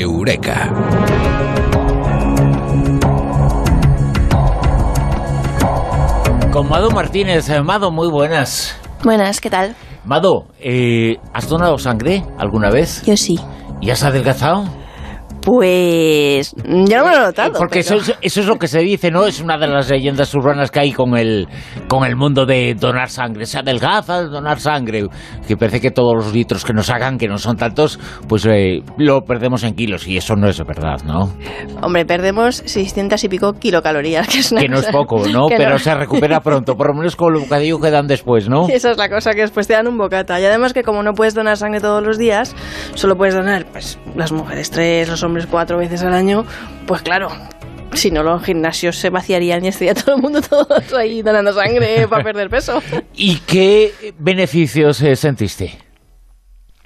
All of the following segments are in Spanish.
Eureka. Con Mado Martínez. Eh, Mado, muy buenas. Buenas, ¿qué tal? Mado, eh, ¿has donado sangre alguna vez? Yo sí. ¿Y has adelgazado? Pues yo no me lo he notado. Porque pero- eso, es, eso es lo que se dice, ¿no? Es una de las leyendas urbanas que hay con el, con el mundo de donar sangre. Se adelgaza donar sangre. Que parece que todos los litros que nos hagan, que no son tantos, pues eh, lo perdemos en kilos. Y eso no es verdad, ¿no? Hombre, perdemos 600 y pico kilocalorías, que es una Que no es cosa poco, ¿no? Pero se recupera pronto. Por lo menos con el bocadillo que dan después, ¿no? Esa es la cosa, que después te dan un bocata. Y además que como no puedes donar sangre todos los días, solo puedes donar, pues, las mujeres tres, los hombres cuatro veces al año, pues claro... Si no, los gimnasios se vaciarían y estaría todo el mundo todos ahí donando sangre para perder peso. ¿Y qué beneficios eh, sentiste?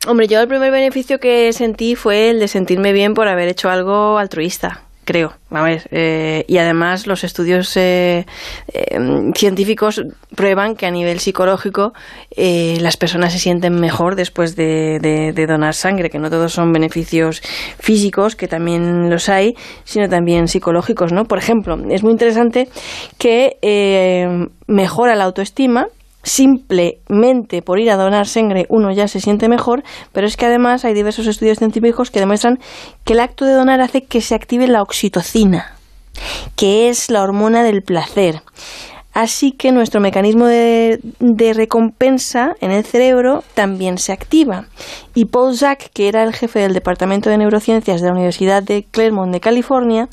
Hombre, yo el primer beneficio que sentí fue el de sentirme bien por haber hecho algo altruista, creo. A ver, eh, y además los estudios eh, eh, científicos prueban que a nivel psicológico eh, las personas se sienten mejor después de, de- de donar sangre, que no todos son beneficios físicos, que también los hay, sino también psicológicos, ¿no? Por ejemplo, es muy interesante que eh, mejora la autoestima, simplemente por ir a donar sangre uno ya se siente mejor, pero es que además hay diversos estudios científicos que demuestran que el acto de donar hace que se active la oxitocina, que es la hormona del placer. Así que nuestro mecanismo de, recompensa en el cerebro también se activa. Y Paul Zack, que era el jefe del Departamento de Neurociencias de la Universidad de Claremont de California,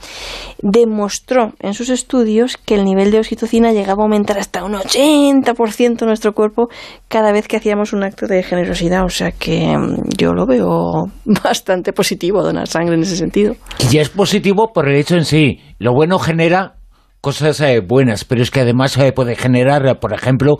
demostró en sus estudios que el nivel de oxitocina llegaba a aumentar hasta un 80% en nuestro cuerpo cada vez que hacíamos un acto de generosidad. O sea que mm, yo lo veo bastante positivo donar sangre en ese sentido. Y es positivo por el hecho en sí. Lo bueno genera cosas eh, buenas, pero es que además eh, puede generar, eh, por ejemplo,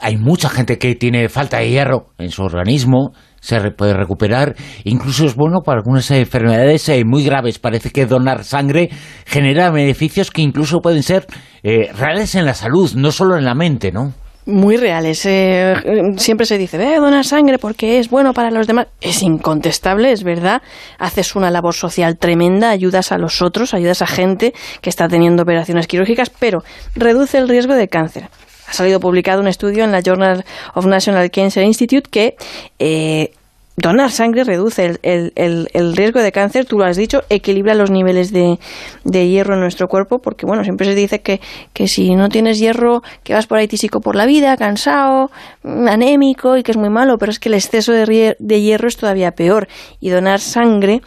hay mucha gente que tiene falta de hierro en su organismo, se re- puede recuperar, incluso es bueno para algunas enfermedades eh, muy graves. Parece que donar sangre genera beneficios que incluso pueden ser eh, reales en la salud, no solo en la mente, ¿no? Muy reales. Eh, siempre se dice, ve, donar sangre porque es bueno para los demás. Es incontestable, es verdad. Haces una labor social tremenda, ayudas a los otros, ayudas a gente que está teniendo operaciones quirúrgicas, pero reduce el riesgo de cáncer. Ha salido publicado un estudio en la Journal of National Cancer Institute que eh, donar sangre reduce el, el- el- el riesgo de cáncer, tú lo has dicho, equilibra los niveles de, de hierro en nuestro cuerpo, porque bueno, siempre se dice que, que si no tienes hierro, que vas por ahí tísico por la vida, cansado, mm, anémico y que es muy malo, pero es que el exceso de, hierro es todavía peor. Y donar sangre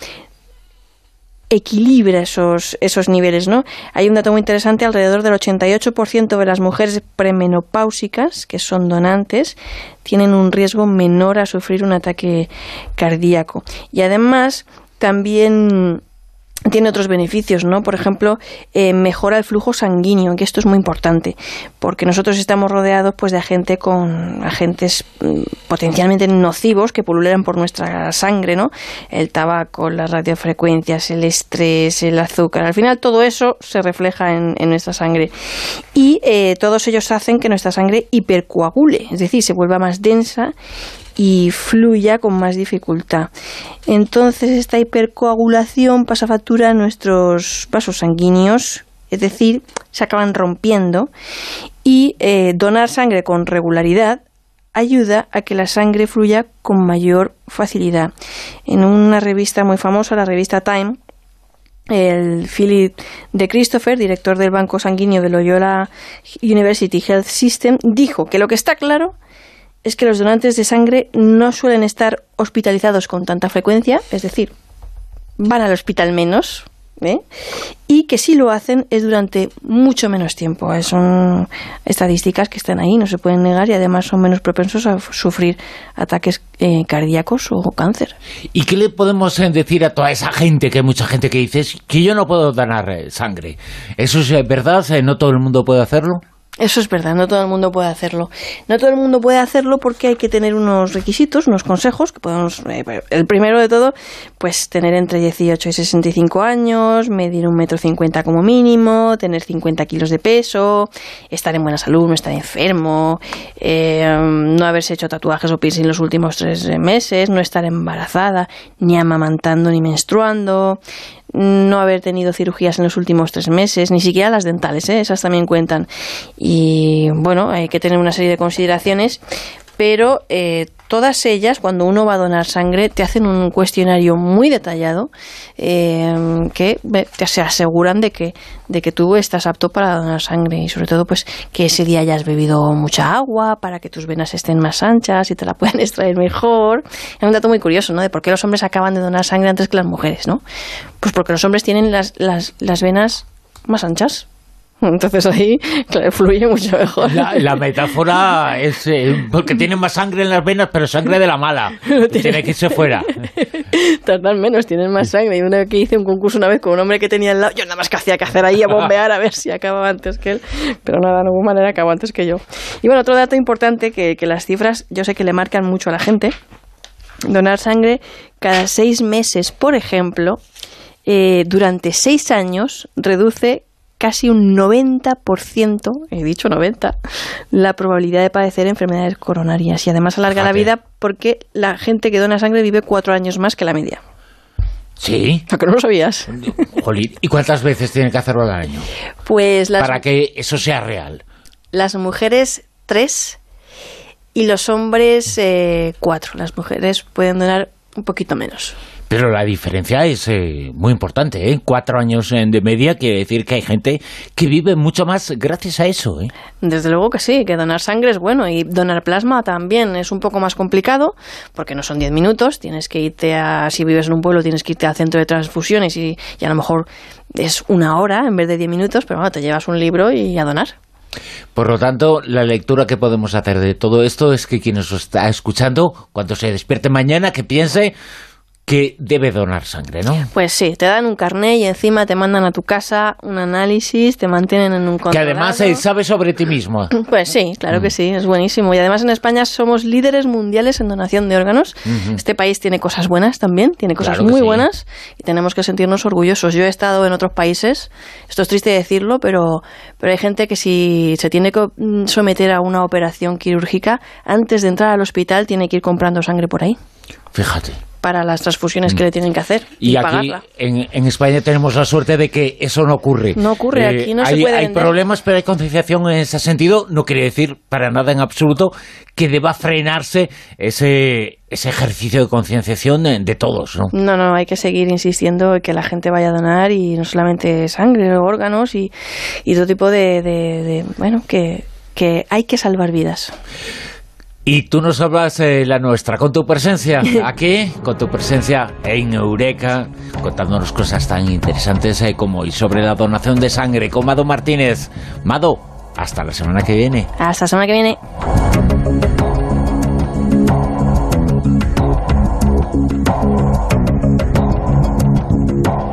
equilibra esos, esos niveles, ¿no? Hay un dato muy interesante, alrededor del 88% de las mujeres premenopáusicas, que son donantes, tienen un riesgo menor a sufrir un ataque cardíaco. Y además, también tiene otros beneficios, ¿no? Por ejemplo, eh, mejora el flujo sanguíneo, que esto es muy importante, porque nosotros estamos rodeados pues de agente con agentes mm, potencialmente nocivos que pululan por nuestra sangre, ¿no? El tabaco, las radiofrecuencias, el estrés, el azúcar, al final todo eso se refleja en, en nuestra sangre y eh, todos ellos hacen que nuestra sangre hipercoagule, es decir, se vuelva más densa y fluya con más dificultad. Entonces esta hipercoagulación pasa factura a nuestros vasos sanguíneos, es decir, se acaban rompiendo y eh, donar sangre con regularidad ayuda a que la sangre fluya con mayor facilidad. En una revista muy famosa, la revista Time, el Philip de Christopher, director del Banco Sanguíneo de Loyola University Health System, dijo que lo que está claro es que los donantes de sangre no suelen estar hospitalizados con tanta frecuencia, es decir, van al hospital menos, ¿eh? y que si lo hacen es durante mucho menos tiempo. Eh, Son estadísticas que están ahí, no se pueden negar y además son menos propensos a sufrir ataques eh, cardíacos o cáncer. ¿Y qué le podemos eh, decir a toda esa gente, que hay mucha gente que dice "Es que yo no puedo donar eh, sangre? ¿Eso es verdad? ¿No todo el mundo puede hacerlo? Eso es verdad, no todo el mundo puede hacerlo. No todo el mundo puede hacerlo porque hay que tener unos requisitos, unos consejos, que podemos, eh, el primero de todo, pues tener entre 18 y 65 años, medir un metro cincuenta como mínimo, tener 50 kilos de peso, estar en buena salud, no estar enfermo, eh, no haberse hecho tatuajes o piercing los últimos tres meses, no estar embarazada, ni amamantando ni menstruando, no haber tenido cirugías en los últimos tres meses, ni siquiera las dentales, ¿eh? esas también cuentan. Y bueno, hay que tener una serie de consideraciones, pero eh, todas ellas, cuando uno va a donar sangre, te hacen un cuestionario muy detallado eh, que te se aseguran de que, de que tú estás apto para donar sangre y sobre todo pues que ese día hayas bebido mucha agua para que tus venas estén más anchas y te la puedan extraer mejor. Es un dato muy curioso, ¿no? De por qué los hombres acaban de donar sangre antes que las mujeres, ¿no? Pues porque los hombres tienen las, las, las venas más anchas entonces ahí fluye mucho mejor. La, metáfora es eh, porque tienen más sangre en las venas, pero sangre de la mala. Tiene que irse fuera. Tardan menos, tienen más sangre. Y una vez que hice un concurso una vez con un hombre que tenía al lado, yo nada más que hacía que hacer ahí a bombear a ver si acababa antes que él. Pero nada, no hubo manera, acabó antes que yo. Y bueno, otro dato importante que, que las cifras yo sé que le marcan mucho a la gente. Donar sangre cada seis meses, por ejemplo, eh, durante seis años reduce casi un 90%, he dicho 90, la probabilidad de padecer enfermedades coronarias y además alarga la vida porque la gente que dona sangre vive cuatro años más que la media. Sí. ¿A que no lo sabías? ¿Y cuántas veces tienen que hacerlo al año? Pues Para que eso sea real. Las mujeres, tres, y los hombres, eh, cuatro. Las mujeres pueden donar un poquito menos. Pero la diferencia es eh, muy importante, ¿eh? Cuatro años de media quiere decir que hay gente que vive mucho más gracias a eso, ¿eh? Desde luego que sí, que donar sangre es bueno y donar plasma también es un poco más complicado porque no son diez minutos, tienes que irte a, si vives en un pueblo, tienes que irte al centro de transfusiones y, y a lo mejor es una hora en vez de diez minutos, pero bueno, te llevas un libro y a donar. Por lo tanto, la lectura que podemos hacer de todo esto es que quien nos está escuchando, cuando se despierte mañana, que piense que debe donar sangre, ¿no? Pues sí, te dan un carné y encima te mandan a tu casa un análisis, te mantienen en un control. Que además eh, sabe sobre ti mismo. Pues sí, claro que mm. sí, es buenísimo. Y además en España somos líderes mundiales en donación de órganos. Este país tiene cosas buenas también, tiene cosas muy buenas y tenemos que sentirnos orgullosos. Yo he estado en otros países, esto es triste decirlo, pero, pero hay gente que si se tiene que mm, someter a una operación quirúrgica, antes de entrar al hospital tiene que ir comprando sangre por ahí. Fíjate para las transfusiones que le tienen que hacer y, aquí En, España tenemos la suerte de que eso no ocurre. No ocurre, eh, aquí no hay, se puede Hay problemas, pero hay concienciación en ese sentido. No quiere decir para nada en absoluto que deba frenarse ese, ese ejercicio de concienciación de, todos, ¿no? No, no, hay que seguir insistiendo en que la gente vaya a donar y no solamente sangre, órganos y, y todo tipo de, de bueno, que, que hay que salvar vidas. Y tú nos hablas de la nuestra, con tu presencia aquí, con tu presencia en Eureka, contándonos cosas tan interesantes eh, como hoy sobre la donación de sangre con Mado Martínez. Mado, hasta la semana que viene. Hasta la semana que viene.